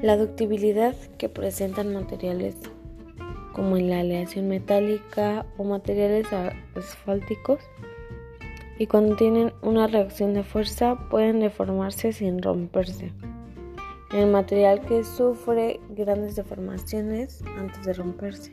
La ductibilidad que presentan materiales como la aleación metálica o materiales asfálticos y cuando tienen una reacción de fuerza pueden deformarse sin romperse. El material que sufre grandes deformaciones antes de romperse.